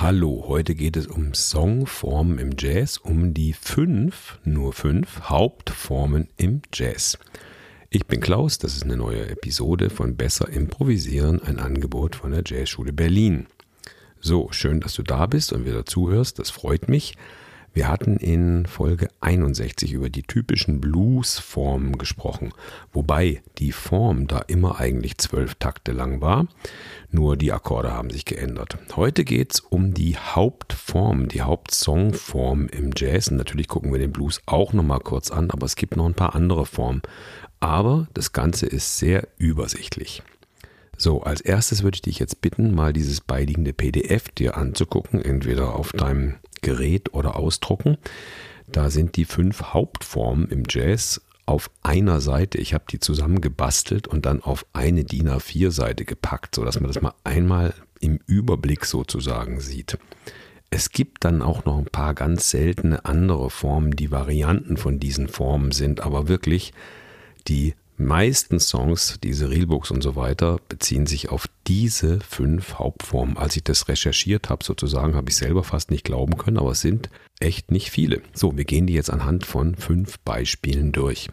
Hallo, heute geht es um Songformen im Jazz, um die fünf, nur fünf Hauptformen im Jazz. Ich bin Klaus, das ist eine neue Episode von Besser Improvisieren, ein Angebot von der Jazzschule Berlin. So, schön, dass du da bist und wieder zuhörst, das freut mich. Wir hatten in Folge 61 über die typischen Blues-Formen gesprochen, wobei die Form da immer eigentlich zwölf Takte lang war, nur die Akkorde haben sich geändert. Heute geht es um die Hauptform, die Hauptsongform im Jazz. Und natürlich gucken wir den Blues auch nochmal kurz an, aber es gibt noch ein paar andere Formen. Aber das Ganze ist sehr übersichtlich. So, als erstes würde ich dich jetzt bitten, mal dieses beiliegende PDF dir anzugucken, entweder auf deinem Gerät oder ausdrucken. Da sind die fünf Hauptformen im Jazz auf einer Seite. Ich habe die zusammengebastelt und dann auf eine DIN A4-Seite gepackt, sodass man das mal einmal im Überblick sozusagen sieht. Es gibt dann auch noch ein paar ganz seltene andere Formen, die Varianten von diesen Formen sind, aber wirklich die meisten Songs, diese Reelbooks und so weiter, beziehen sich auf diese fünf Hauptformen. Als ich das recherchiert habe, sozusagen, habe ich selber fast nicht glauben können, aber es sind echt nicht viele. So, wir gehen die jetzt anhand von fünf Beispielen durch.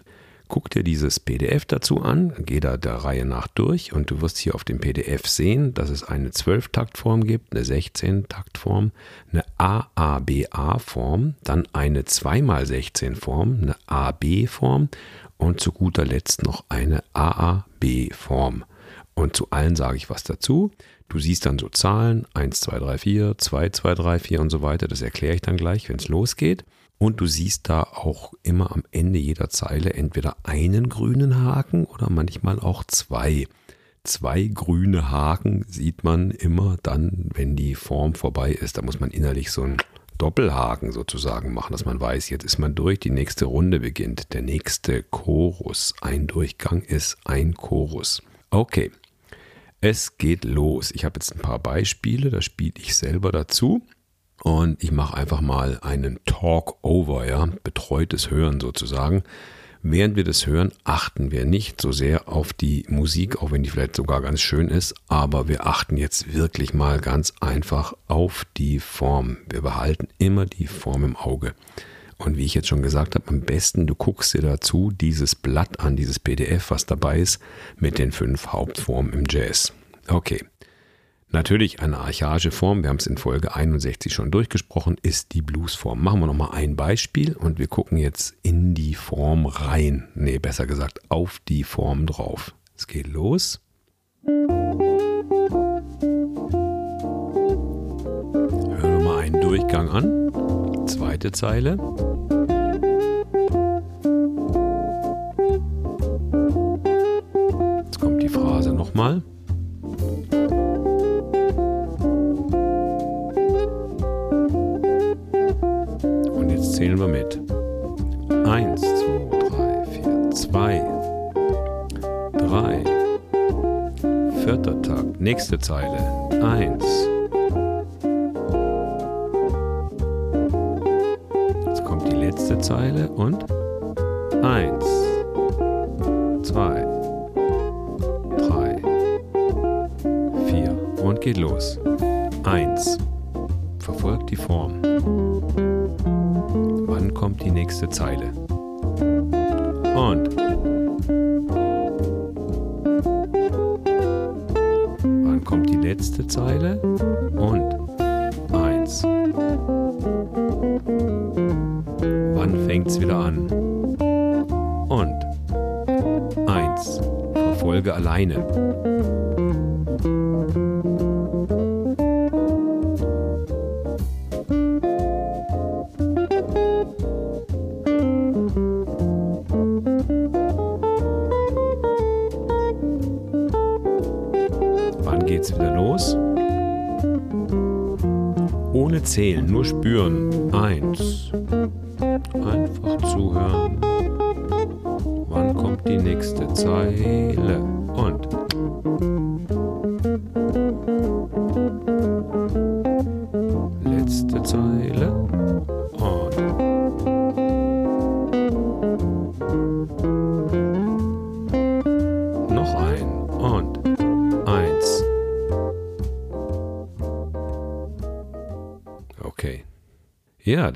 Guck dir dieses PDF dazu an, geh da der Reihe nach durch und du wirst hier auf dem PDF sehen, dass es eine 12-Taktform gibt, eine 16-Taktform, eine AABA-Form, dann eine 2x16-Form, eine AB-Form und zu guter Letzt noch eine AAB-Form. Und zu allen sage ich was dazu. Du siehst dann so Zahlen 1, 2, 3, 4, 2, 2, 3, 4 und so weiter. Das erkläre ich dann gleich, wenn es losgeht. Und du siehst da auch immer am Ende jeder Zeile entweder einen grünen Haken oder manchmal auch zwei. Zwei grüne Haken sieht man immer dann, wenn die Form vorbei ist. Da muss man innerlich so ein Doppelhaken sozusagen machen, dass man weiß, jetzt ist man durch, die nächste Runde beginnt, der nächste Chorus. Ein Durchgang ist ein Chorus. Okay, es geht los. Ich habe jetzt ein paar Beispiele, da spiele ich selber dazu. Und ich mache einfach mal einen Talk-Over, ja, betreutes Hören sozusagen. Während wir das hören, achten wir nicht so sehr auf die Musik, auch wenn die vielleicht sogar ganz schön ist, aber wir achten jetzt wirklich mal ganz einfach auf die Form. Wir behalten immer die Form im Auge. Und wie ich jetzt schon gesagt habe, am besten du guckst dir dazu dieses Blatt an, dieses PDF, was dabei ist, mit den fünf Hauptformen im Jazz. Okay. Natürlich eine archaische Form, wir haben es in Folge 61 schon durchgesprochen, ist die Bluesform. Machen wir nochmal ein Beispiel und wir gucken jetzt in die Form rein. Nee, besser gesagt, auf die Form drauf. Es geht los. Hören wir mal einen Durchgang an. Zweite Zeile. Takt, nächste Zeile. Eins. Jetzt kommt die letzte Zeile und eins, zwei, drei, vier und geht los. Eins. Verfolgt die Form kommt die nächste Zeile. Und letzte Zeile? Und eins. Wann fängt's wieder an? Und eins. Verfolge alleine. Geht's wieder los. Ohne zählen, nur spüren. Eins. Einfach zuhören. Wann kommt die nächste Zeile?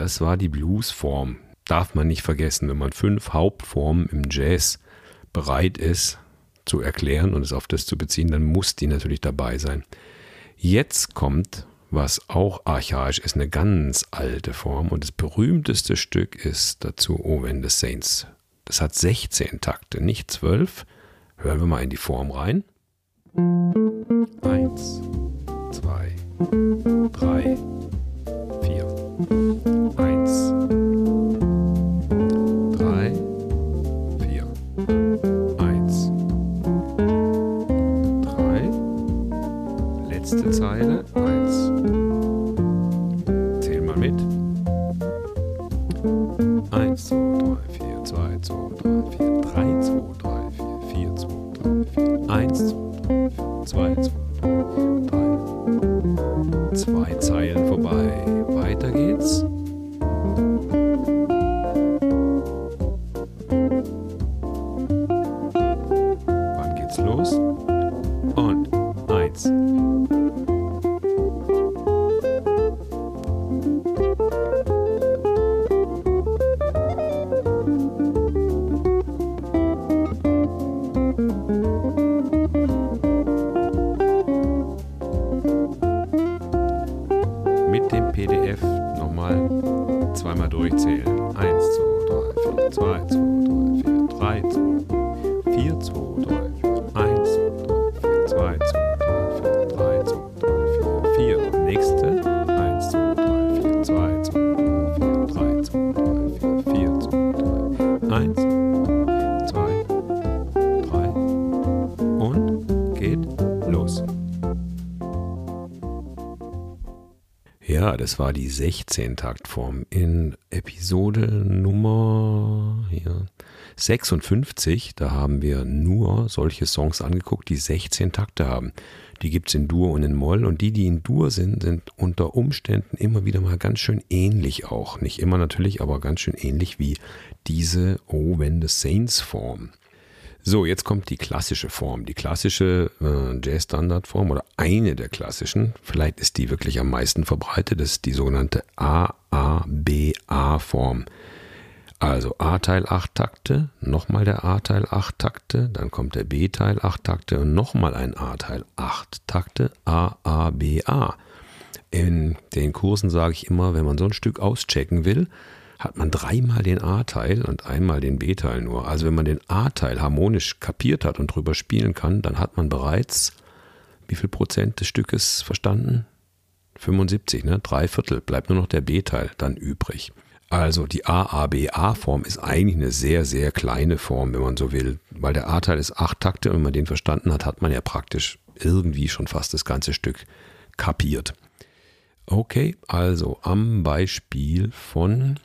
Das war die Bluesform. Darf man nicht vergessen, wenn man fünf Hauptformen im Jazz bereit ist zu erklären und es auf das zu beziehen, dann muss die natürlich dabei sein. Jetzt kommt, was auch archaisch ist, eine ganz alte Form und das berühmteste Stück ist dazu Oh When the Saints. Das hat 16 Takte, nicht 12. Hören wir mal in die Form rein. Eins, zwei, drei. Eins, drei, vier. Eins, drei. Letzte Zeile. Eins. Zähl mal mit. Eins, zwei, drei, vier, zwei, zwei, drei, vier, drei, zwei, drei, vier, vier, zwei, drei, vier, eins, zwei, drei, vier, zwei, zwei, 3, 2, 3, 4, 3, 2, 3, 4, 4. Nächste. 1, 2, 3, 4, 2, 2, 3, 4, 3, 2, 3, 4, 4, 2, 3, 1, 2, 3 und geht los. Ja, das war die 16-Taktform in Episode Nummer. Hier. 56. Da haben wir nur solche Songs angeguckt, die 16 Takte haben. Die gibt es in Dur und in Moll und die, die in Dur sind, sind unter Umständen immer wieder mal ganz schön ähnlich auch. Nicht immer natürlich, aber ganz schön ähnlich wie diese Oh When the Saints Form. So, jetzt kommt die klassische Form, die klassische äh, Jazz-Standardform oder eine der klassischen. Vielleicht ist die wirklich am meisten verbreitet. Das ist die sogenannte AABA-Form. Also A-Teil 8 Takte, nochmal der A-Teil 8 Takte, dann kommt der B-Teil 8 Takte und nochmal ein A-Teil 8 Takte, AABA. In den Kursen sage ich immer, wenn man so ein Stück auschecken will, hat man dreimal den A-Teil und einmal den B-Teil nur. Also wenn man den A-Teil harmonisch kapiert hat und drüber spielen kann, dann hat man bereits wie viel Prozent des Stückes verstanden? 75, ne? Drei Viertel. Bleibt nur noch der B-Teil dann übrig. Also die AABA-Form ist eigentlich eine sehr, sehr kleine Form, wenn man so will. Weil der A-Teil ist acht Takte und wenn man den verstanden hat, hat man ja praktisch irgendwie schon fast das ganze Stück kapiert. Okay, also am Beispiel von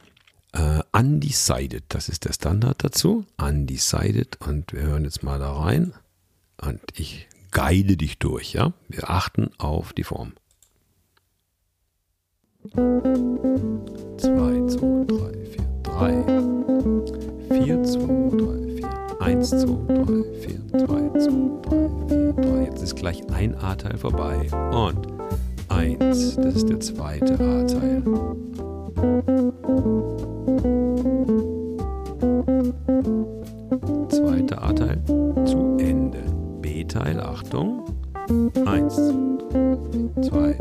äh, Undecided, das ist der Standard dazu. Undecided und wir hören jetzt mal da rein und ich guide dich durch, ja. Wir achten auf die Form. 2, 2, 3, 4, 3, 4, 2, 3, 4, 1, 2, 3, 4, 2, 2, 3, 4, 3. Jetzt ist gleich ein A-Teil vorbei und 1, das ist der zweite A-Teil. Zweiter A-Teil zu Ende. B-Teil, Achtung. 1, 2,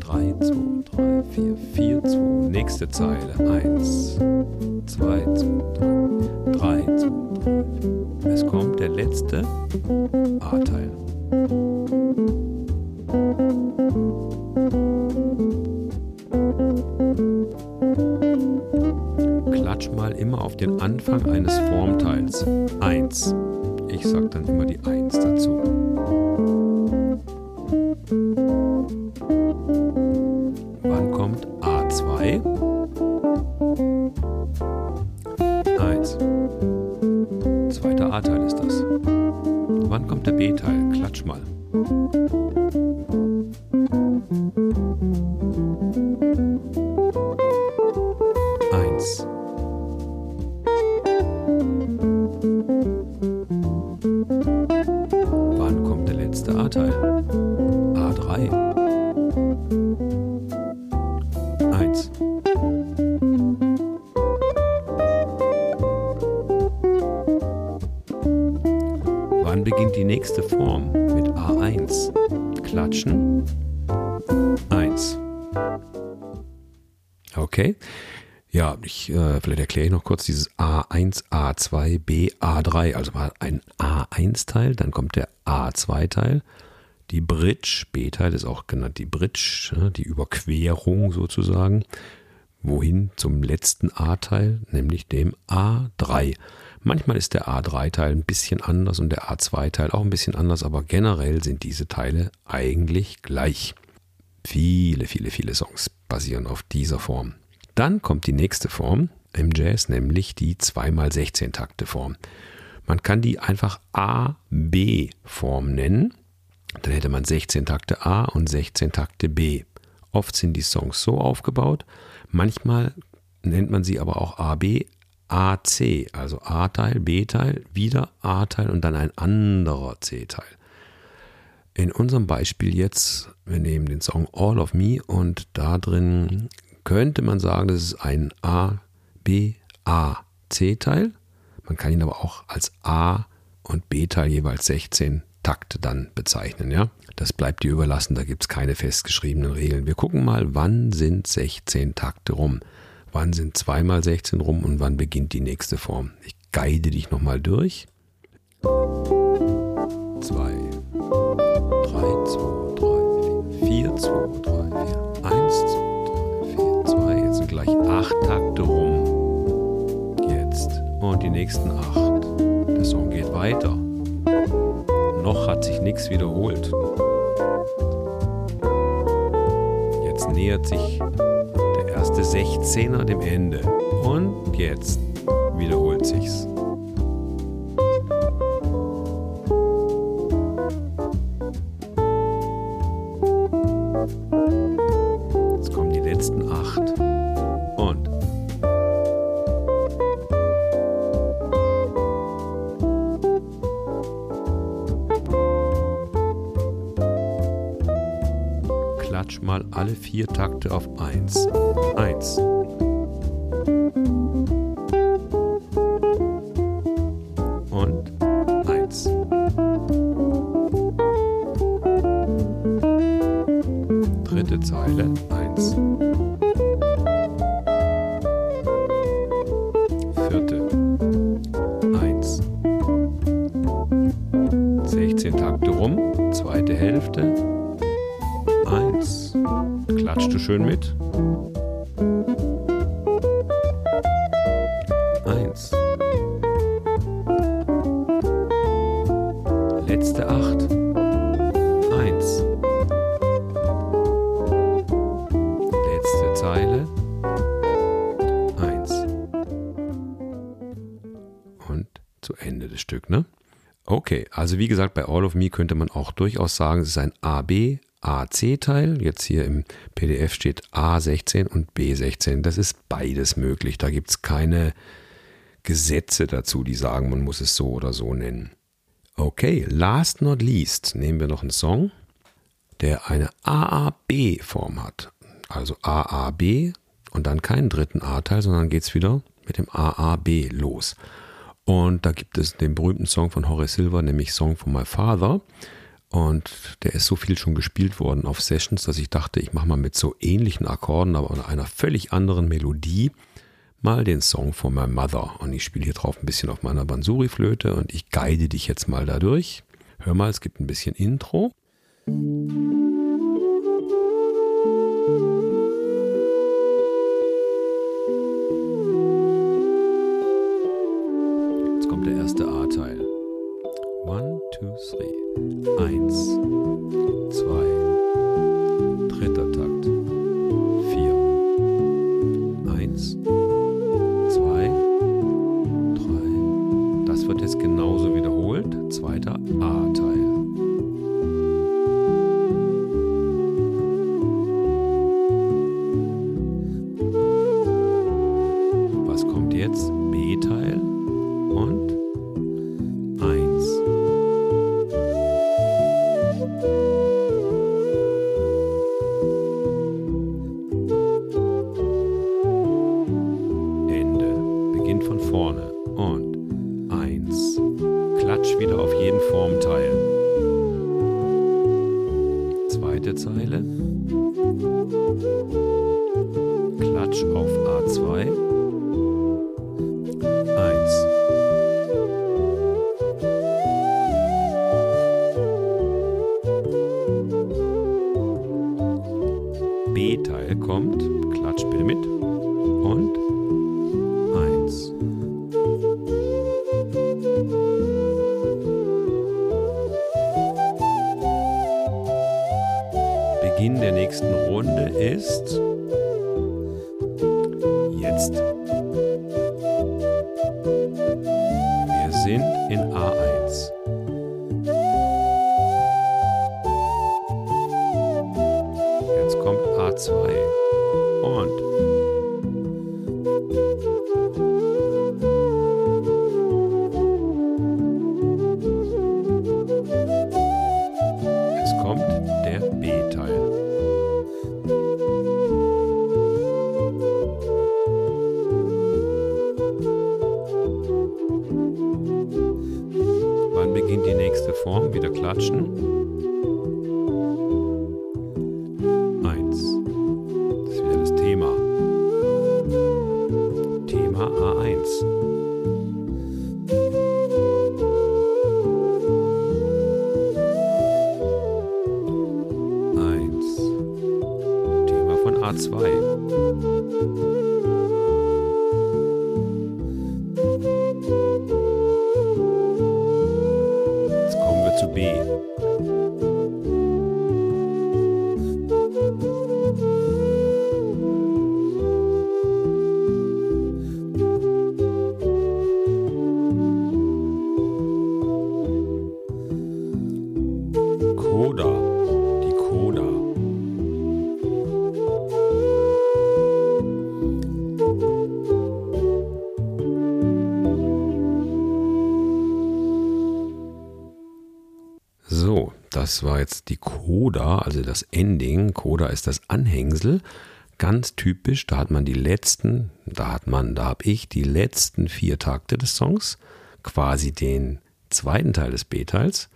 3, 2, 3, 4, 4, 2. Nächste Zeile. 1, 2, 2, 3, 3, 2, 3. Es kommt der letzte A-Teil. Klatsch mal immer auf den Anfang eines Formteils. 1. Ich sag dann immer die 1 Wann kommt der B-Teil? Klatsch mal. Nächste Form mit A1. Klatschen. 1. Okay. Ja, ich, äh, vielleicht erkläre ich noch kurz dieses A1, A2, B, A3. Also mal ein A1-Teil, dann kommt der A2-Teil. Die Bridge, B-Teil ist auch genannt die Bridge, die Überquerung sozusagen. Wohin zum letzten A-Teil, nämlich dem A3. Manchmal ist der A3-Teil ein bisschen anders und der A2-Teil auch ein bisschen anders, aber generell sind diese Teile eigentlich gleich. Viele, viele, viele Songs basieren auf dieser Form. Dann kommt die nächste Form im Jazz, nämlich die 2x16 Takte Form. Man kann die einfach A-B-Form nennen. Dann hätte man 16 Takte A und 16 Takte B. Oft sind die Songs so aufgebaut. Manchmal nennt man sie aber auch AB, AC, also A-Teil, B-Teil, wieder A-Teil und dann ein anderer C-Teil. In unserem Beispiel jetzt, wir nehmen den Song All of Me und da drin könnte man sagen, das ist ein A, B, A, C-Teil. Man kann ihn aber auch als A und B-Teil jeweils 16 Takte dann bezeichnen. Ja? Das bleibt dir überlassen, da gibt es keine festgeschriebenen Regeln. Wir gucken mal, wann sind 16 Takte rum? Wann sind 2 mal 16 rum und wann beginnt die nächste Form? Ich guide dich nochmal durch. 2, 3, 2, 3, 4, 4, 2, 3, 4, 1, 2, 2, jetzt sind gleich 8 Takte rum. Jetzt. Und die nächsten 8. Der Song geht weiter. Noch hat sich nichts wiederholt. Jetzt nähert sich erste 16er dem Ende. Und jetzt wiederholt sich's. mal alle vier Takte auf 1. 1. Zeile 1. Vierte 1. 16 Takte rum, zweite Hälfte Klatschst du schön mit? Und zu Ende das Stück, ne? Okay, also wie gesagt, bei All of Me könnte man auch durchaus sagen, es ist ein AB, AC-Teil. Jetzt hier im PDF steht A16 und B16. Das ist beides möglich. Da gibt es keine Gesetze dazu, die sagen, man muss es so oder so nennen. Okay, last not least nehmen wir noch einen Song, der eine AAB-Form hat. Also AAB und dann keinen dritten A-Teil, sondern geht es wieder mit dem AAB los. Und da gibt es den berühmten Song von Horace Silver, nämlich Song for My Father. Und der ist so viel schon gespielt worden auf Sessions, dass ich dachte, ich mache mal mit so ähnlichen Akkorden, aber einer völlig anderen Melodie mal den Song for My Mother. Und ich spiele hier drauf ein bisschen auf meiner Bansuri-Flöte und ich guide dich jetzt mal dadurch. Hör mal, es gibt ein bisschen Intro. Jetzt der erste A-Teil. One, two, three. Eins, zwei, dritter Takt. Vier. Eins, zwei, drei. Das wird jetzt genauso wiederholt. Zweiter A-Teil. Was kommt jetzt? B-Teil. Nächsten Runde ist Beginnt die nächste Form? Wieder klatschen. Das war jetzt die Coda, also das Ending. Coda ist das Anhängsel. Ganz typisch, da hat man die letzten, da hat man, da habe ich die letzten vier Takte des Songs, quasi den zweiten Teil des B-Teils,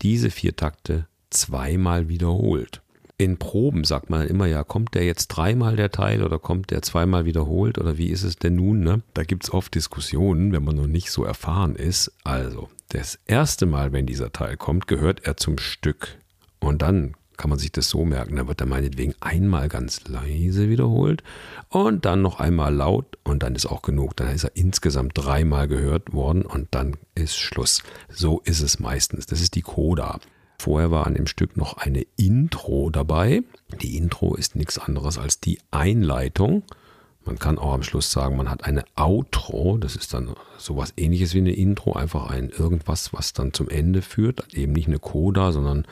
diese vier Takte zweimal wiederholt. In Proben sagt man immer ja, kommt der jetzt dreimal der Teil oder kommt der zweimal wiederholt oder wie ist es denn nun? Ne? Da gibt es oft Diskussionen, wenn man noch nicht so erfahren ist. Also, das erste Mal, wenn dieser Teil kommt, gehört er zum Stück. Und dann kann man sich das so merken, da wird er meinetwegen einmal ganz leise wiederholt und dann noch einmal laut und dann ist auch genug. Dann ist er insgesamt dreimal gehört worden und dann ist Schluss. So ist es meistens. Das ist die Coda. Vorher war an dem Stück noch eine Intro dabei. Die Intro ist nichts anderes als die Einleitung. Man kann auch am Schluss sagen, man hat eine Outro. Das ist dann sowas ähnliches wie eine Intro, einfach ein irgendwas, was dann zum Ende führt. Eben nicht eine Coda, sondern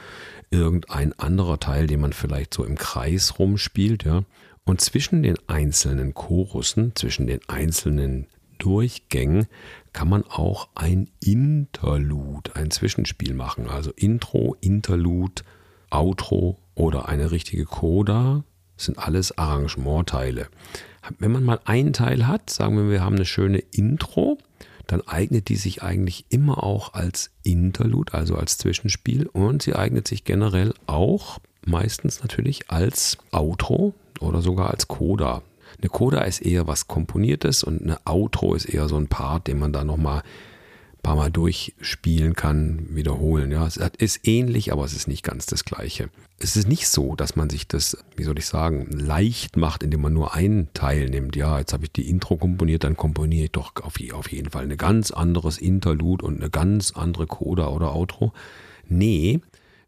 irgendein anderer Teil, den man vielleicht so im Kreis rumspielt, ja. Und zwischen den einzelnen Chorussen, zwischen den einzelnen Durchgängen kann man auch ein Interlude, ein Zwischenspiel machen. Also Intro, Interlude, Outro oder eine richtige Coda sind alles Arrangementteile. Wenn man mal einen Teil hat, sagen wir, wir haben eine schöne Intro, dann eignet die sich eigentlich immer auch als Interlude, also als Zwischenspiel und sie eignet sich generell auch meistens natürlich als Outro oder sogar als Coda. Eine Coda ist eher was Komponiertes und eine Outro ist eher so ein Part, den man da nochmal ein paar Mal durchspielen kann, wiederholen. Ja, es ist ähnlich, aber es ist nicht ganz das Gleiche. Es ist nicht so, dass man sich das, wie soll ich sagen, leicht macht, indem man nur einen Teil nimmt. Ja, jetzt habe ich die Intro komponiert, dann komponiere ich doch auf, jeden Fall ein ganz anderes Interlude und eine ganz andere Coda oder Outro. Nee,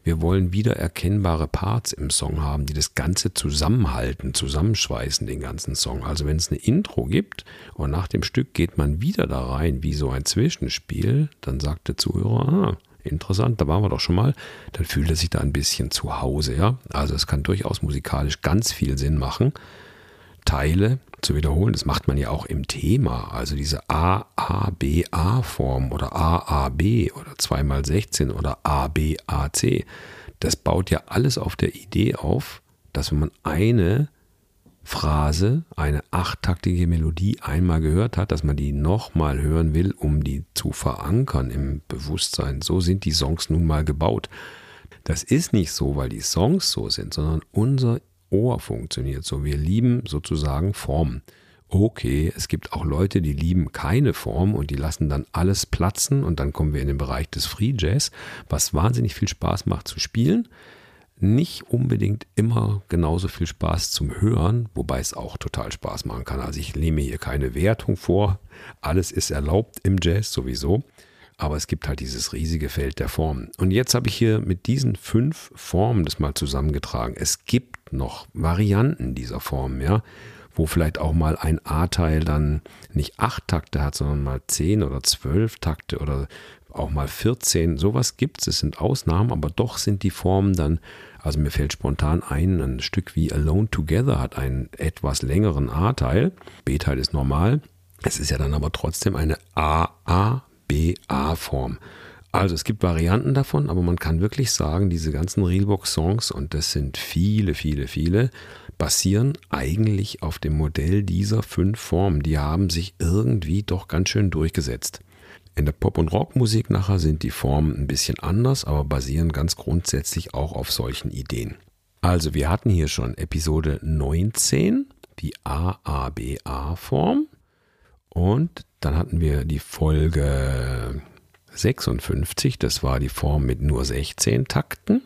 wir wollen wieder erkennbare Parts im Song haben, die das Ganze zusammenhalten, zusammenschweißen, den ganzen Song. Also wenn es eine Intro gibt und nach dem Stück geht man wieder da rein, wie so ein Zwischenspiel, dann sagt der Zuhörer, ah, interessant, da waren wir doch schon mal, dann fühlt er sich da ein bisschen zu Hause, ja. Also es kann durchaus musikalisch ganz viel Sinn machen, Teile zu wiederholen. Das macht man ja auch im Thema. Also diese A-A-B-A-Form oder A-A-B oder 2x16 oder A-B-A-C. Das baut ja alles auf der Idee auf, dass wenn man eine Phrase, eine achttaktige Melodie einmal gehört hat, dass man die nochmal hören will, um die zu verankern im Bewusstsein. So sind die Songs nun mal gebaut. Das ist nicht so, weil die Songs so sind, sondern unser Ohr funktioniert so. Wir lieben sozusagen Formen. Okay, es gibt auch Leute, die lieben keine Form und die lassen dann alles platzen und dann kommen wir in den Bereich des Free Jazz, was wahnsinnig viel Spaß macht zu spielen. Nicht unbedingt immer genauso viel Spaß zum Hören, wobei es auch total Spaß machen kann. Also ich nehme hier keine Wertung vor. Alles ist erlaubt im Jazz sowieso. Aber es gibt halt dieses riesige Feld der Formen. Und jetzt habe ich hier mit diesen fünf Formen das mal zusammengetragen. Es gibt noch Varianten dieser Formen, ja wo vielleicht auch mal ein A-Teil dann nicht acht Takte hat, sondern mal zehn oder zwölf Takte oder auch mal 14. Sowas gibt es. Es sind Ausnahmen, aber doch sind die Formen dann, also mir fällt spontan ein, ein Stück wie Alone Together hat einen etwas längeren A-Teil. B-Teil ist normal. Es ist ja dann aber trotzdem eine A-A-B-A-Form. Also es gibt Varianten davon, aber man kann wirklich sagen, diese ganzen Realbox-Songs, und das sind viele, viele, viele, basieren eigentlich auf dem Modell dieser fünf Formen. Die haben sich irgendwie doch ganz schön durchgesetzt. In der Pop- und Rockmusik nachher sind die Formen ein bisschen anders, aber basieren ganz grundsätzlich auch auf solchen Ideen. Also wir hatten hier schon Episode 19, die AABA-Form. Und dann hatten wir die Folge 56, das war die Form mit nur 16 Takten.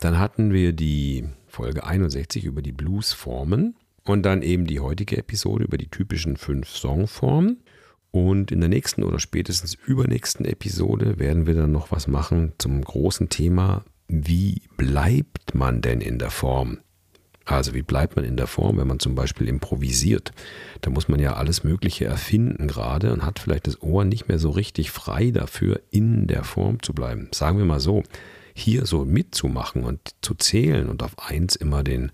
Dann hatten wir die Folge 61 über die Bluesformen und dann eben die heutige Episode über die typischen fünf Songformen. Und in der nächsten oder spätestens übernächsten Episode werden wir dann noch was machen zum großen Thema, wie bleibt man denn in der Form? Also wie bleibt man in der Form, wenn man zum Beispiel improvisiert? Da muss man ja alles Mögliche erfinden gerade und hat vielleicht das Ohr nicht mehr so richtig frei dafür, in der Form zu bleiben. Sagen wir mal so, hier so mitzumachen und zu zählen und auf eins immer den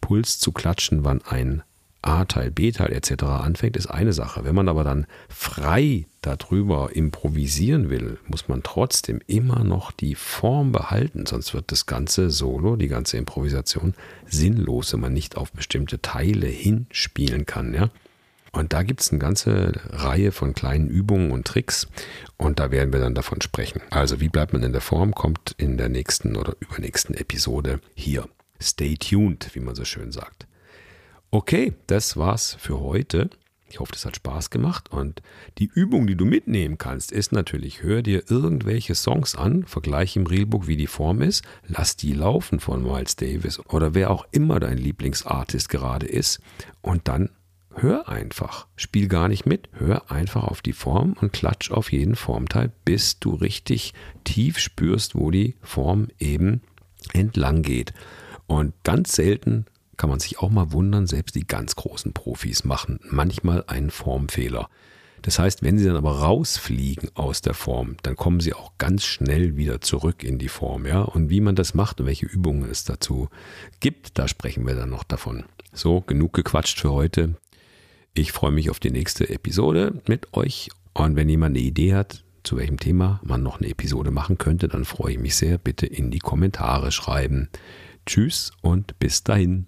Puls zu klatschen, wann ein A-Teil, B-Teil etc. anfängt, ist eine Sache. Wenn man aber dann frei darüber improvisieren will, muss man trotzdem immer noch die Form behalten, sonst wird das ganze Solo, die ganze Improvisation sinnlos, wenn man nicht auf bestimmte Teile hinspielen kann. Ja? Und da gibt es eine ganze Reihe von kleinen Übungen und Tricks und da werden wir dann davon sprechen. Also wie bleibt man in der Form, kommt in der nächsten oder übernächsten Episode hier. Stay tuned, wie man so schön sagt. Okay, das war's für heute. Ich hoffe, das hat Spaß gemacht. Und die Übung, die du mitnehmen kannst, ist natürlich, hör dir irgendwelche Songs an, vergleich im Realbook, wie die Form ist, lass die laufen von Miles Davis oder wer auch immer dein Lieblingsartist gerade ist und dann hör einfach. Spiel gar nicht mit, hör einfach auf die Form und klatsch auf jeden Formteil, bis du richtig tief spürst, wo die Form eben entlang geht. Und ganz selten kann man sich auch mal wundern, selbst die ganz großen Profis machen manchmal einen Formfehler. Das heißt, wenn sie dann aber rausfliegen aus der Form, dann kommen sie auch ganz schnell wieder zurück in die Form, ja. Und wie man das macht und welche Übungen es dazu gibt, da sprechen wir dann noch davon. So, genug gequatscht für heute. Ich freue mich auf die nächste Episode mit euch. Und wenn jemand eine Idee hat, zu welchem Thema man noch eine Episode machen könnte, dann freue ich mich sehr. Bitte in die Kommentare schreiben. Tschüss und bis dahin.